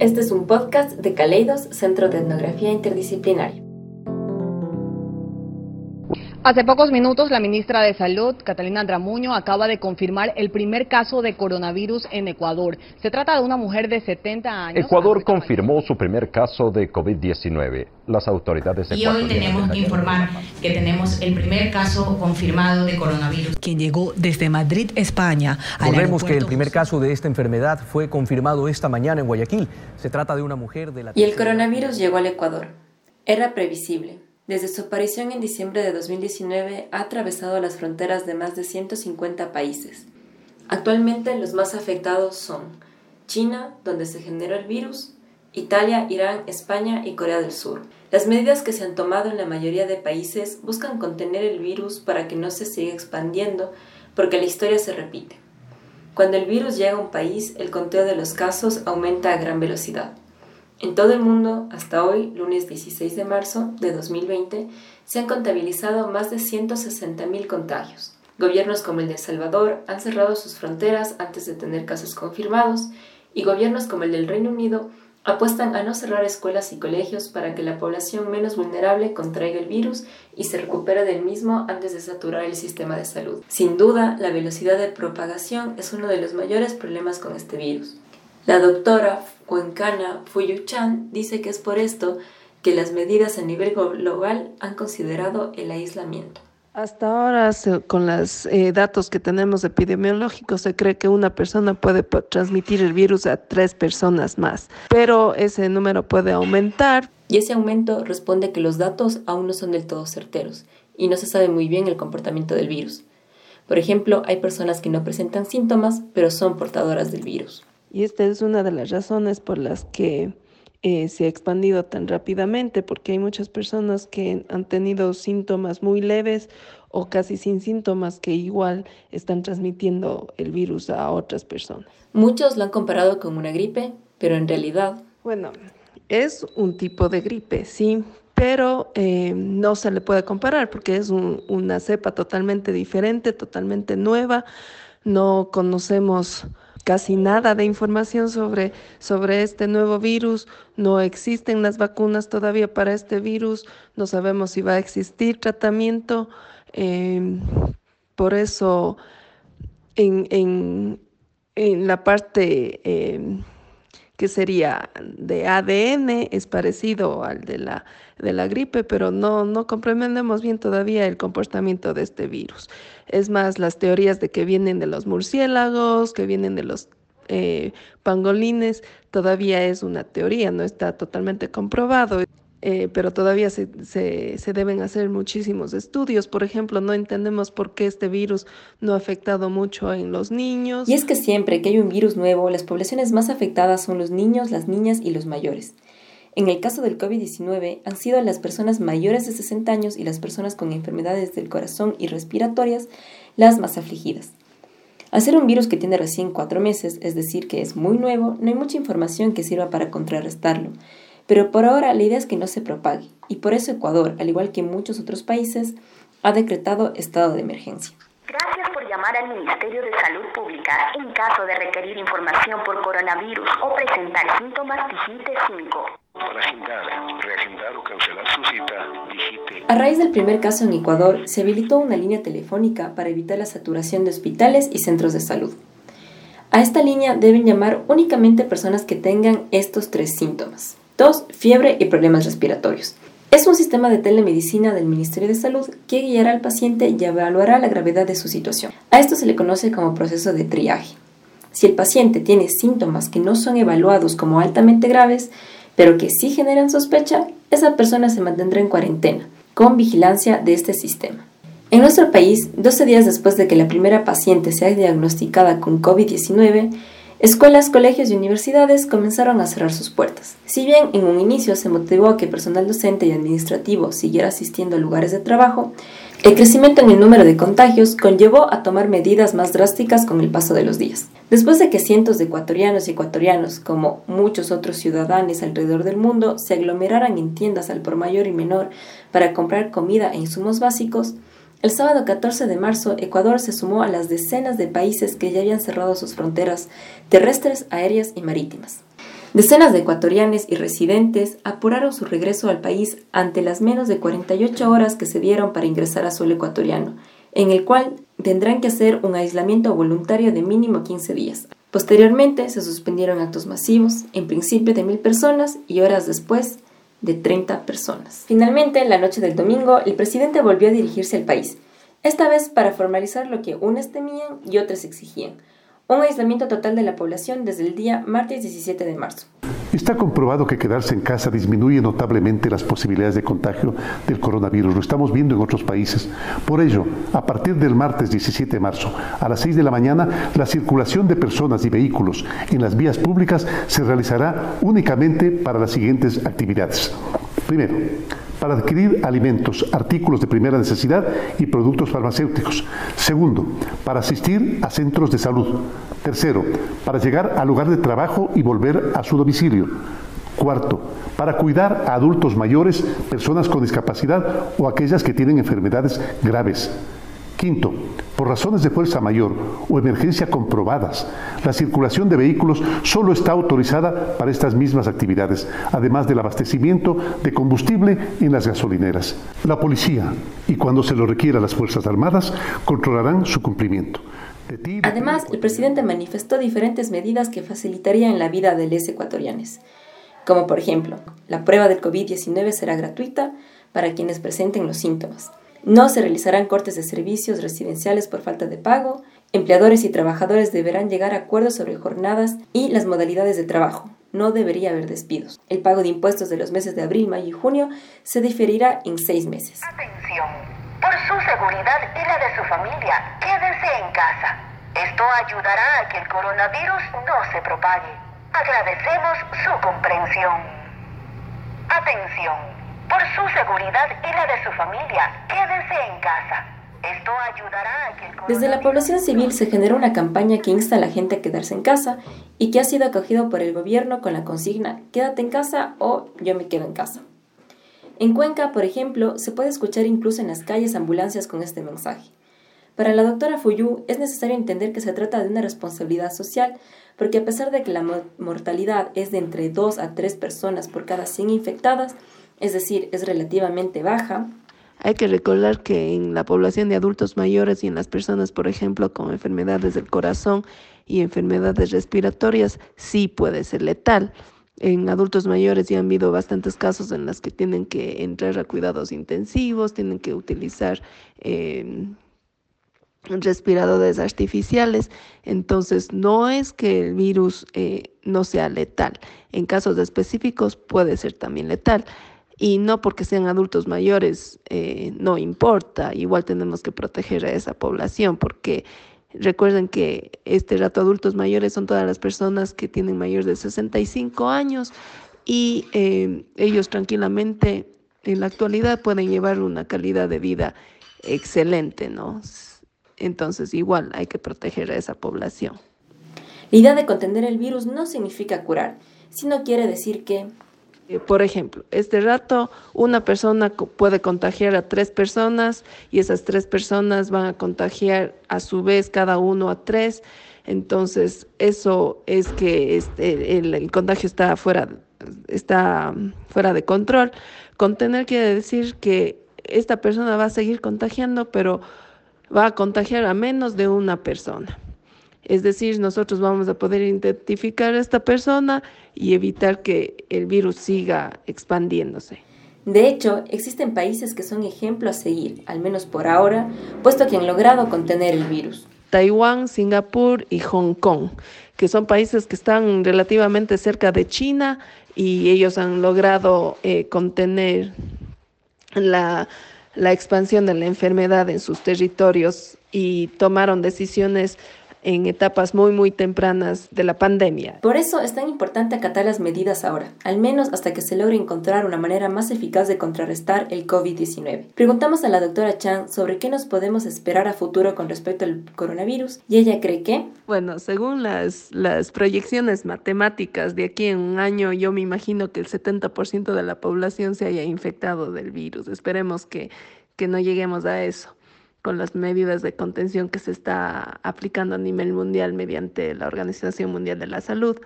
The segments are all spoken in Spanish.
Este es un podcast de Caleidos, Centro de Etnografía Interdisciplinaria. Hace pocos minutos, la ministra de Salud, Catalina Andramuño, acaba de confirmar el primer caso de coronavirus en Ecuador. Se trata de una mujer de 70 años. Ecuador confirmó su primer caso de COVID-19. Las autoridades Y hoy tenemos que informar que tenemos el primer caso confirmado de coronavirus. Quien llegó desde Madrid, España. Recordemos que el primer caso de esta enfermedad fue confirmado esta mañana en Guayaquil. Se trata de una mujer de la... Y el coronavirus llegó al Ecuador. Era previsible. Desde su aparición en diciembre de 2019 ha atravesado las fronteras de más de 150 países. Actualmente los más afectados son China, donde se generó el virus, Italia, Irán, España y Corea del Sur. Las medidas que se han tomado en la mayoría de países buscan contener el virus para que no se siga expandiendo, porque la historia se repite. Cuando el virus llega a un país, el conteo de los casos aumenta a gran velocidad. En todo el mundo, hasta hoy, lunes 16 de marzo de 2020, se han contabilizado más de 160.000 contagios. Gobiernos como el de El Salvador han cerrado sus fronteras antes de tener casos confirmados y gobiernos como el del Reino Unido apuestan a no cerrar escuelas y colegios para que la población menos vulnerable contraiga el virus y se recupere del mismo antes de saturar el sistema de salud. Sin duda, la velocidad de propagación es uno de los mayores problemas con este virus. La doctora Cuencana Fuyuchan dice que es por esto que las medidas a nivel global han considerado el aislamiento. Hasta ahora, con los eh, datos que tenemos epidemiológicos, se cree que una persona puede transmitir el virus a tres personas más, pero ese número puede aumentar. Y ese aumento responde que los datos aún no son del todo certeros y no se sabe muy bien el comportamiento del virus. Por ejemplo, hay personas que no presentan síntomas, pero son portadoras del virus. Y esta es una de las razones por las que eh, se ha expandido tan rápidamente, porque hay muchas personas que han tenido síntomas muy leves o casi sin síntomas que igual están transmitiendo el virus a otras personas. Muchos lo han comparado con una gripe, pero en realidad... Bueno, es un tipo de gripe, sí, pero eh, no se le puede comparar porque es una cepa totalmente diferente, totalmente nueva. No conocemos casi nada de información sobre, sobre este nuevo virus, no existen las vacunas todavía para este virus, no sabemos si va a existir tratamiento, em, por eso en, en, en la parte em, que sería de ADN, es parecido al de la, de la gripe, pero no, no comprendemos bien todavía el comportamiento de este virus. Es más, las teorías de que vienen de los murciélagos, que vienen de los eh, pangolines, todavía es una teoría, no está totalmente comprobado. Eh, pero todavía se, se, deben hacer muchísimos estudios. Por ejemplo, no entendemos por qué este virus no ha afectado mucho en los niños. Y es que siempre que hay un virus nuevo, las poblaciones más afectadas son los niños, las niñas y los mayores. En el caso del COVID-19 han sido las personas mayores de 60 años y las personas con enfermedades del corazón y respiratorias las más afligidas. Al ser un virus que tiene recién cuatro meses, es decir, que es muy nuevo, no hay mucha información que sirva para contrarrestarlo pero por ahora la idea es que no se propague y por eso Ecuador, al igual que muchos otros países, ha decretado estado de emergencia. Gracias por llamar al Ministerio de Salud Pública. En caso de requerir información por coronavirus o presentar síntomas, digite 5. Para agendar, reagendar o cancelar su cita, digite. A raíz del primer caso en Ecuador, se habilitó una línea telefónica para evitar la saturación de hospitales y centros de salud. A esta línea deben llamar únicamente personas que tengan estos tres síntomas. Tos, fiebre y problemas respiratorios. Es un sistema de telemedicina del Ministerio de Salud que guiará al paciente y evaluará la gravedad de su situación. A esto se le conoce como proceso de triaje. Si el paciente tiene síntomas que no son evaluados como altamente graves, pero que sí generan sospecha, esa persona se mantendrá en cuarentena, con vigilancia de este sistema. En nuestro país, 12 días después de que la primera paciente sea diagnosticada con COVID-19, Escuelas, colegios y universidades comenzaron a cerrar sus puertas. Si bien en un inicio se motivó a que personal docente y administrativo siguiera asistiendo a lugares de trabajo, el crecimiento en el número de contagios conllevó a tomar medidas más drásticas con el paso de los días. Después de que cientos de ecuatorianos y ecuatorianos, como muchos otros ciudadanos alrededor del mundo, se aglomeraran en tiendas al por mayor y menor para comprar comida e insumos básicos, el sábado 14 de marzo, Ecuador se sumó a las decenas de países que ya habían cerrado sus fronteras terrestres, aéreas y marítimas. Decenas de ecuatorianos y residentes apuraron su regreso al país ante las menos de 48 horas que se dieron para ingresar a suelo ecuatoriano, en el cual tendrán que hacer un aislamiento voluntario de mínimo 15 días. Posteriormente se suspendieron actos masivos, en principio de mil personas y horas después de 30 personas. Finalmente, en la noche del domingo, el presidente volvió a dirigirse al país, esta vez para formalizar lo que unas temían y otras exigían, un aislamiento total de la población desde el día martes 17 de marzo. Está comprobado que quedarse en casa disminuye notablemente las posibilidades de contagio del coronavirus. Lo estamos viendo en otros países. Por ello, a partir del martes 17 de marzo a las 6 de la mañana, la circulación de personas y vehículos en las vías públicas se realizará únicamente para las siguientes actividades. Primero, para adquirir alimentos, artículos de primera necesidad y productos farmacéuticos. Segundo, para asistir a centros de salud. Tercero, para llegar al lugar de trabajo y volver a su domicilio. Cuarto, para cuidar a adultos mayores, personas con discapacidad o aquellas que tienen enfermedades graves. Quinto, por razones de fuerza mayor o emergencia comprobadas, la circulación de vehículos solo está autorizada para estas mismas actividades, además del abastecimiento de combustible en las gasolineras. La policía, y cuando se lo requiera las Fuerzas Armadas, controlarán su cumplimiento. Además, el presidente manifestó diferentes medidas que facilitarían la vida de los ecuatorianos, como por ejemplo, la prueba del COVID-19 será gratuita para quienes presenten los síntomas. No se realizarán cortes de servicios residenciales por falta de pago. Empleadores y trabajadores deberán llegar a acuerdos sobre jornadas y las modalidades de trabajo. No debería haber despidos. El pago de impuestos de los meses de abril, mayo y junio se diferirá en seis meses. Atención. Por su seguridad y la de su familia, quédese en casa. Esto ayudará a que el coronavirus no se propague. Agradecemos su comprensión. Atención. Por su seguridad y la de su familia, quédese en casa. Esto ayudará a que Desde la población civil se generó una campaña que insta a la gente a quedarse en casa y que ha sido acogido por el gobierno con la consigna quédate en casa o yo me quedo en casa. En Cuenca, por ejemplo, se puede escuchar incluso en las calles ambulancias con este mensaje. Para la doctora Fuyú es necesario entender que se trata de una responsabilidad social, porque a pesar de que la mortalidad es de entre 2 a 3 personas por cada 100 infectadas, es decir, es relativamente baja. Hay que recordar que en la población de adultos mayores y en las personas, por ejemplo, con enfermedades del corazón y enfermedades respiratorias, sí puede ser letal. En adultos mayores ya han habido bastantes casos en los que tienen que entrar a cuidados intensivos, tienen que utilizar eh, respiradores artificiales. Entonces, no es que el virus eh, no sea letal. En casos específicos puede ser también letal y no porque sean adultos mayores eh, no importa, igual tenemos que proteger a esa población porque recuerden que este rato adultos mayores son todas las personas que tienen mayor de 65 años y eh, ellos tranquilamente en la actualidad pueden llevar una calidad de vida excelente, ¿no? Entonces igual hay que proteger a esa población. La idea de contener el virus no significa curar, sino quiere decir que por ejemplo, este rato una persona puede contagiar a tres personas y esas tres personas van a contagiar a su vez cada uno a tres. Entonces, eso es que este, el, contagio está fuera, está fuera de control. Contener quiere decir que esta persona va a seguir contagiando, pero va a contagiar a menos de una persona. Es decir, nosotros vamos a poder identificar a esta persona y evitar que el virus siga expandiéndose. De hecho, existen países que son ejemplo a seguir, al menos por ahora, puesto que han logrado contener el virus. Taiwán, Singapur y Hong Kong, que son países que están relativamente cerca de China y ellos han logrado eh, contener la, la expansión de la enfermedad en sus territorios y tomaron decisiones en etapas muy, muy tempranas de la pandemia. Por eso es tan importante acatar las medidas ahora, al menos hasta que se logre encontrar una manera más eficaz de contrarrestar el COVID-19. Preguntamos a la doctora Chan sobre qué nos podemos esperar a futuro con respecto al coronavirus y ella cree que... Bueno, según las, las proyecciones matemáticas de aquí en un año, yo me imagino que el 70% de la población se haya infectado del virus. Esperemos que, que no lleguemos a eso con las medidas de contención que se está aplicando a nivel mundial mediante la Organización Mundial de la Salud.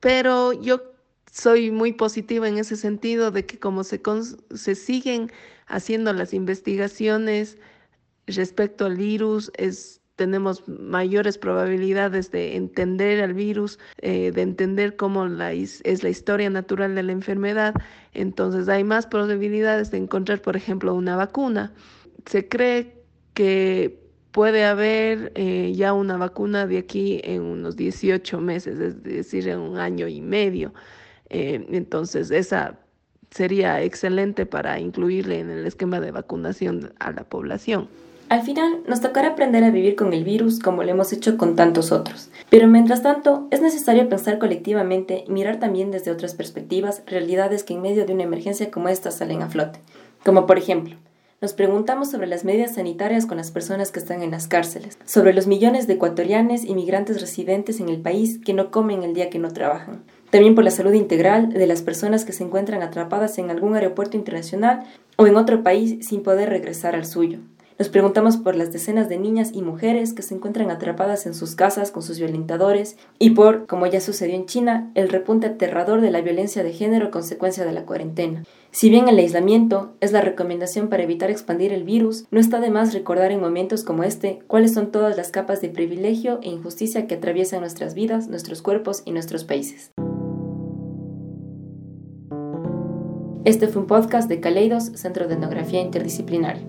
pero yo soy muy positiva en ese sentido de que como se, se siguen haciendo las investigaciones respecto al virus, es, tenemos mayores probabilidades de entender al virus, eh, de entender cómo la, es la historia natural de la enfermedad. Entonces hay más probabilidades de encontrar, por ejemplo, una vacuna. Se cree que puede haber eh, ya una vacuna de aquí en unos 18 meses, es decir, en un año y medio. Eh, entonces, esa sería excelente para incluirle en el esquema de vacunación a la población. Al final, nos tocará aprender a vivir con el virus como lo hemos hecho con tantos otros. Pero mientras tanto, es necesario pensar colectivamente y mirar también desde otras perspectivas realidades que en medio de una emergencia como esta salen a flote. Como por ejemplo, nos preguntamos sobre las medidas sanitarias con las personas que están en las cárceles, sobre los millones de ecuatorianos y migrantes residentes en el país que no comen el día que no trabajan, también por la salud integral de las personas que se encuentran atrapadas en algún aeropuerto internacional o en otro país sin poder regresar al suyo. Nos preguntamos por las decenas de niñas y mujeres que se encuentran atrapadas en sus casas con sus violentadores y por, como ya sucedió en China, el repunte aterrador de la violencia de género consecuencia de la cuarentena. Si bien el aislamiento es la recomendación para evitar expandir el virus, no está de más recordar en momentos como este cuáles son todas las capas de privilegio e injusticia que atraviesan nuestras vidas, nuestros cuerpos y nuestros países. Este fue un podcast de Caleidos, Centro de Etnografía Interdisciplinaria.